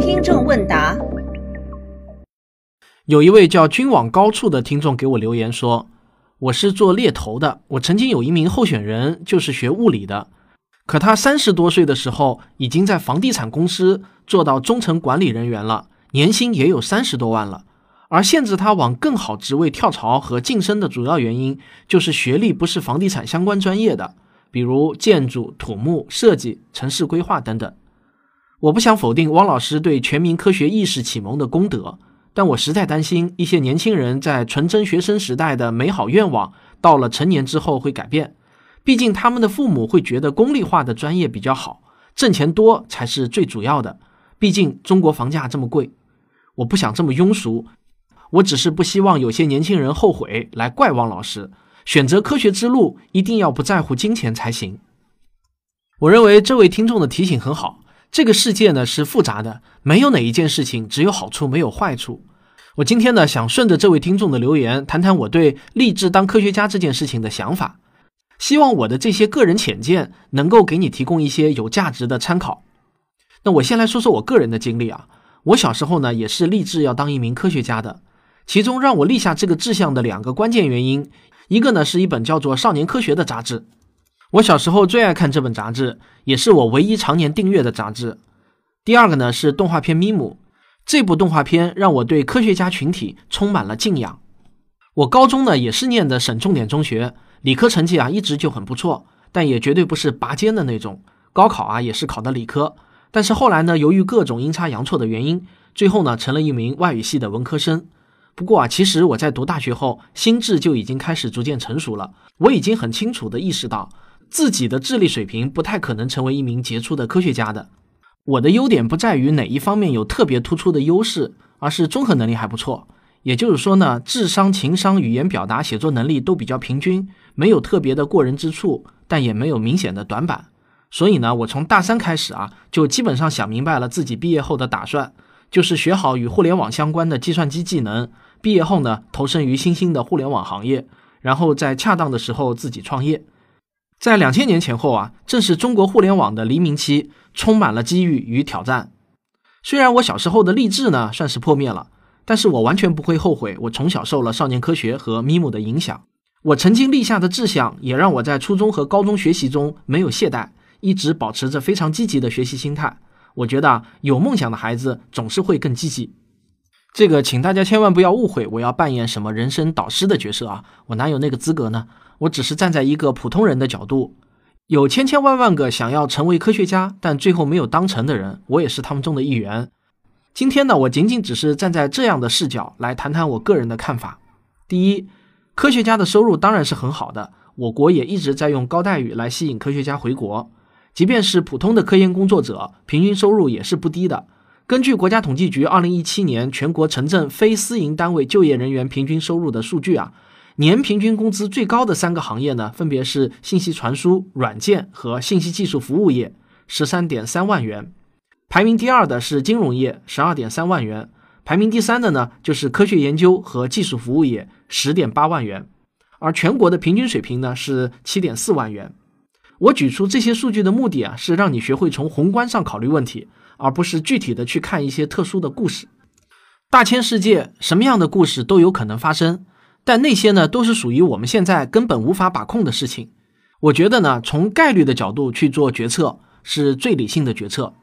听众问答：有一位叫“君往高处”的听众给我留言说：“我是做猎头的，我曾经有一名候选人就是学物理的，可他三十多岁的时候已经在房地产公司做到中层管理人员了，年薪也有三十多万了。而限制他往更好职位跳槽和晋升的主要原因就是学历不是房地产相关专业的，比如建筑、土木、设计、城市规划等等。”我不想否定汪老师对全民科学意识启蒙的功德，但我实在担心一些年轻人在纯真学生时代的美好愿望，到了成年之后会改变。毕竟他们的父母会觉得功利化的专业比较好，挣钱多才是最主要的。毕竟中国房价这么贵，我不想这么庸俗。我只是不希望有些年轻人后悔来怪汪老师。选择科学之路，一定要不在乎金钱才行。我认为这位听众的提醒很好。这个世界呢是复杂的，没有哪一件事情只有好处没有坏处。我今天呢想顺着这位听众的留言，谈谈我对立志当科学家这件事情的想法。希望我的这些个人浅见能够给你提供一些有价值的参考。那我先来说说我个人的经历啊，我小时候呢也是立志要当一名科学家的，其中让我立下这个志向的两个关键原因，一个呢是一本叫做《少年科学》的杂志。我小时候最爱看这本杂志，也是我唯一常年订阅的杂志。第二个呢是动画片《咪姆》，这部动画片让我对科学家群体充满了敬仰。我高中呢也是念的省重点中学，理科成绩啊一直就很不错，但也绝对不是拔尖的那种。高考啊也是考的理科，但是后来呢由于各种阴差阳错的原因，最后呢成了一名外语系的文科生。不过啊，其实我在读大学后，心智就已经开始逐渐成熟了，我已经很清楚地意识到。自己的智力水平不太可能成为一名杰出的科学家的。我的优点不在于哪一方面有特别突出的优势，而是综合能力还不错。也就是说呢，智商、情商、语言表达、写作能力都比较平均，没有特别的过人之处，但也没有明显的短板。所以呢，我从大三开始啊，就基本上想明白了自己毕业后的打算，就是学好与互联网相关的计算机技能，毕业后呢，投身于新兴的互联网行业，然后在恰当的时候自己创业。在两千年前后啊，正是中国互联网的黎明期，充满了机遇与挑战。虽然我小时候的励志呢算是破灭了，但是我完全不会后悔。我从小受了少年科学和咪姆的影响，我曾经立下的志向也让我在初中和高中学习中没有懈怠，一直保持着非常积极的学习心态。我觉得有梦想的孩子总是会更积极。这个，请大家千万不要误会，我要扮演什么人生导师的角色啊？我哪有那个资格呢？我只是站在一个普通人的角度，有千千万万个想要成为科学家但最后没有当成的人，我也是他们中的一员。今天呢，我仅仅只是站在这样的视角来谈谈我个人的看法。第一，科学家的收入当然是很好的，我国也一直在用高待遇来吸引科学家回国。即便是普通的科研工作者，平均收入也是不低的。根据国家统计局二零一七年全国城镇非私营单位就业人员平均收入的数据啊。年平均工资最高的三个行业呢，分别是信息传输、软件和信息技术服务业，十三点三万元。排名第二的是金融业，十二点三万元。排名第三的呢，就是科学研究和技术服务业，十点八万元。而全国的平均水平呢是七点四万元。我举出这些数据的目的啊，是让你学会从宏观上考虑问题，而不是具体的去看一些特殊的故事。大千世界，什么样的故事都有可能发生。但那些呢，都是属于我们现在根本无法把控的事情。我觉得呢，从概率的角度去做决策是最理性的决策。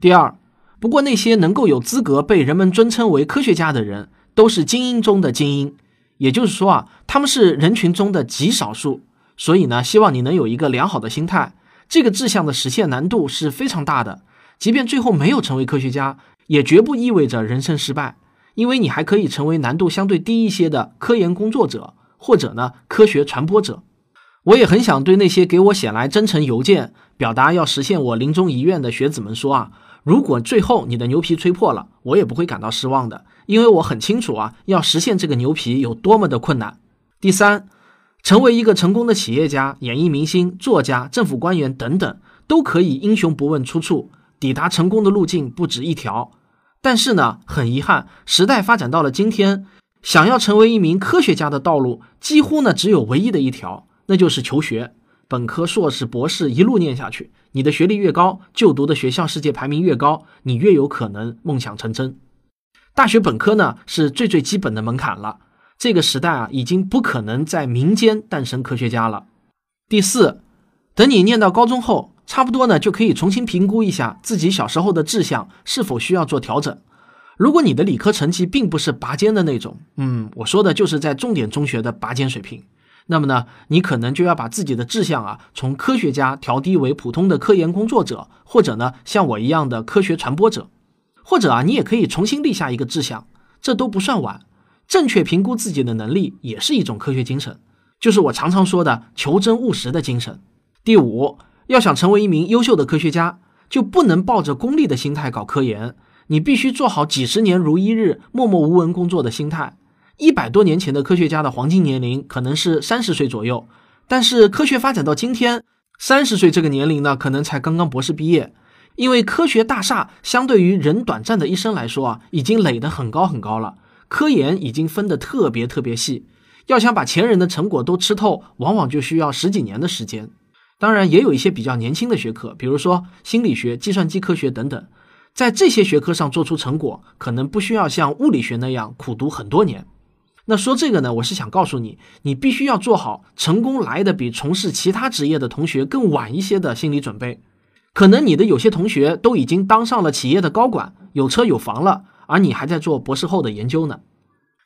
第二，不过那些能够有资格被人们尊称为科学家的人，都是精英中的精英，也就是说啊，他们是人群中的极少数。所以呢，希望你能有一个良好的心态。这个志向的实现难度是非常大的，即便最后没有成为科学家，也绝不意味着人生失败。因为你还可以成为难度相对低一些的科研工作者，或者呢科学传播者。我也很想对那些给我写来真诚邮件，表达要实现我临终遗愿的学子们说啊，如果最后你的牛皮吹破了，我也不会感到失望的，因为我很清楚啊，要实现这个牛皮有多么的困难。第三，成为一个成功的企业家、演艺明星、作家、政府官员等等，都可以英雄不问出处，抵达成功的路径不止一条。但是呢，很遗憾，时代发展到了今天，想要成为一名科学家的道路，几乎呢只有唯一的一条，那就是求学。本科、硕士、博士一路念下去，你的学历越高，就读的学校世界排名越高，你越有可能梦想成真。大学本科呢是最最基本的门槛了。这个时代啊，已经不可能在民间诞生科学家了。第四，等你念到高中后，差不多呢就可以重新评估一下自己小时候的志向是否需要做调整。如果你的理科成绩并不是拔尖的那种，嗯，我说的就是在重点中学的拔尖水平，那么呢，你可能就要把自己的志向啊从科学家调低为普通的科研工作者，或者呢像我一样的科学传播者，或者啊你也可以重新立下一个志向，这都不算晚。正确评估自己的能力也是一种科学精神，就是我常常说的求真务实的精神。第五，要想成为一名优秀的科学家，就不能抱着功利的心态搞科研，你必须做好几十年如一日默默无闻工作的心态。一百多年前的科学家的黄金年龄可能是三十岁左右，但是科学发展到今天，三十岁这个年龄呢，可能才刚刚博士毕业，因为科学大厦相对于人短暂的一生来说啊，已经垒得很高很高了。科研已经分得特别特别细，要想把前人的成果都吃透，往往就需要十几年的时间。当然，也有一些比较年轻的学科，比如说心理学、计算机科学等等，在这些学科上做出成果，可能不需要像物理学那样苦读很多年。那说这个呢，我是想告诉你，你必须要做好成功来的比从事其他职业的同学更晚一些的心理准备。可能你的有些同学都已经当上了企业的高管，有车有房了。而你还在做博士后的研究呢。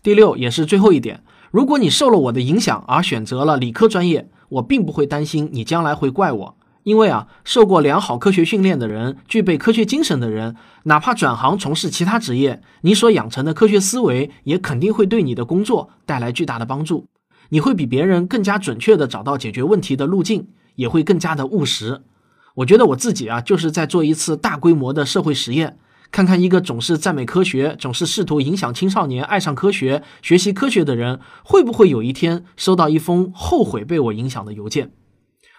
第六，也是最后一点，如果你受了我的影响而选择了理科专业，我并不会担心你将来会怪我，因为啊，受过良好科学训练的人，具备科学精神的人，哪怕转行从事其他职业，你所养成的科学思维也肯定会对你的工作带来巨大的帮助。你会比别人更加准确地找到解决问题的路径，也会更加的务实。我觉得我自己啊，就是在做一次大规模的社会实验。看看一个总是赞美科学、总是试图影响青少年爱上科学、学习科学的人，会不会有一天收到一封后悔被我影响的邮件？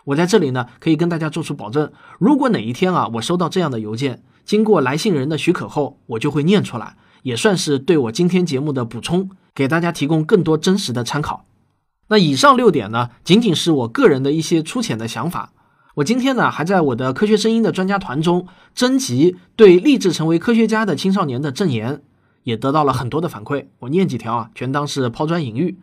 我在这里呢，可以跟大家做出保证：如果哪一天啊，我收到这样的邮件，经过来信人的许可后，我就会念出来，也算是对我今天节目的补充，给大家提供更多真实的参考。那以上六点呢，仅仅是我个人的一些粗浅的想法。我今天呢，还在我的科学声音的专家团中征集对立志成为科学家的青少年的证言，也得到了很多的反馈。我念几条啊，全当是抛砖引玉。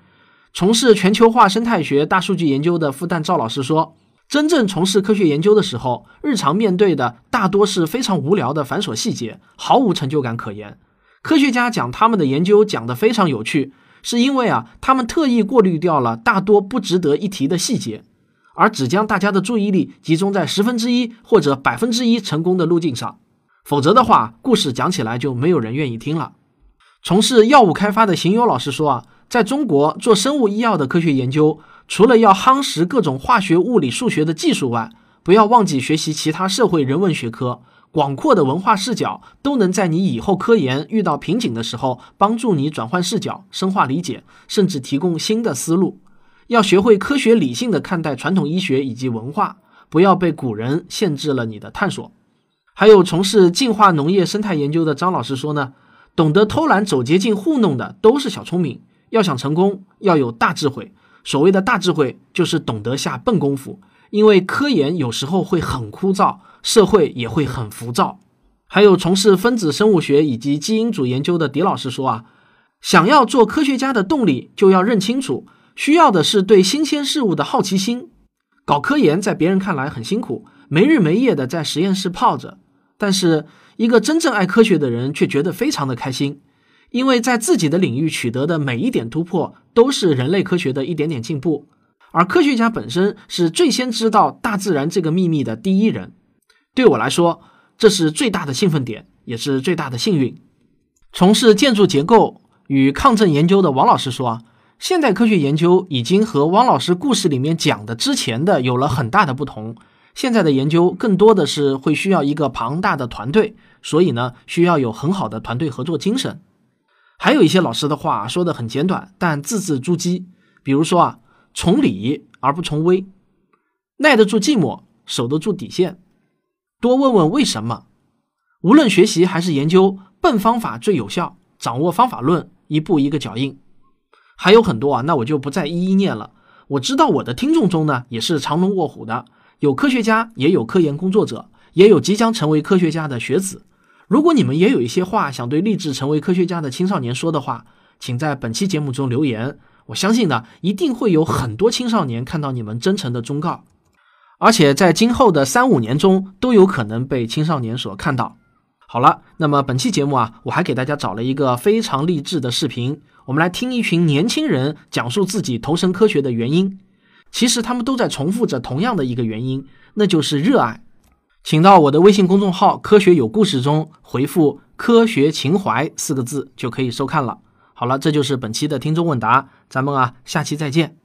从事全球化生态学大数据研究的复旦赵老师说，真正从事科学研究的时候，日常面对的大多是非常无聊的繁琐细节，毫无成就感可言。科学家讲他们的研究讲得非常有趣，是因为啊，他们特意过滤掉了大多不值得一提的细节。而只将大家的注意力集中在十分之一或者百分之一成功的路径上，否则的话，故事讲起来就没有人愿意听了。从事药物开发的邢友老师说啊，在中国做生物医药的科学研究，除了要夯实各种化学、物理、数学的技术外，不要忘记学习其他社会人文学科，广阔的文化视角都能在你以后科研遇到瓶颈的时候，帮助你转换视角、深化理解，甚至提供新的思路。要学会科学理性的看待传统医学以及文化，不要被古人限制了你的探索。还有从事进化农业生态研究的张老师说呢，懂得偷懒走捷径糊弄的都是小聪明。要想成功，要有大智慧。所谓的大智慧，就是懂得下笨功夫。因为科研有时候会很枯燥，社会也会很浮躁。还有从事分子生物学以及基因组研究的狄老师说啊，想要做科学家的动力，就要认清楚。需要的是对新鲜事物的好奇心。搞科研在别人看来很辛苦，没日没夜的在实验室泡着，但是一个真正爱科学的人却觉得非常的开心，因为在自己的领域取得的每一点突破都是人类科学的一点点进步。而科学家本身是最先知道大自然这个秘密的第一人。对我来说，这是最大的兴奋点，也是最大的幸运。从事建筑结构与抗震研究的王老师说啊。现代科学研究已经和汪老师故事里面讲的之前的有了很大的不同。现在的研究更多的是会需要一个庞大的团队，所以呢，需要有很好的团队合作精神。还有一些老师的话说的很简短，但字字珠玑。比如说啊，从理而不从微，耐得住寂寞，守得住底线，多问问为什么。无论学习还是研究，笨方法最有效，掌握方法论，一步一个脚印。还有很多啊，那我就不再一一念了。我知道我的听众中呢，也是藏龙卧虎的，有科学家，也有科研工作者，也有即将成为科学家的学子。如果你们也有一些话想对立志成为科学家的青少年说的话，请在本期节目中留言。我相信呢，一定会有很多青少年看到你们真诚的忠告，而且在今后的三五年中都有可能被青少年所看到。好了，那么本期节目啊，我还给大家找了一个非常励志的视频，我们来听一群年轻人讲述自己投身科学的原因。其实他们都在重复着同样的一个原因，那就是热爱。请到我的微信公众号“科学有故事”中回复“科学情怀”四个字，就可以收看了。好了，这就是本期的听众问答，咱们啊，下期再见。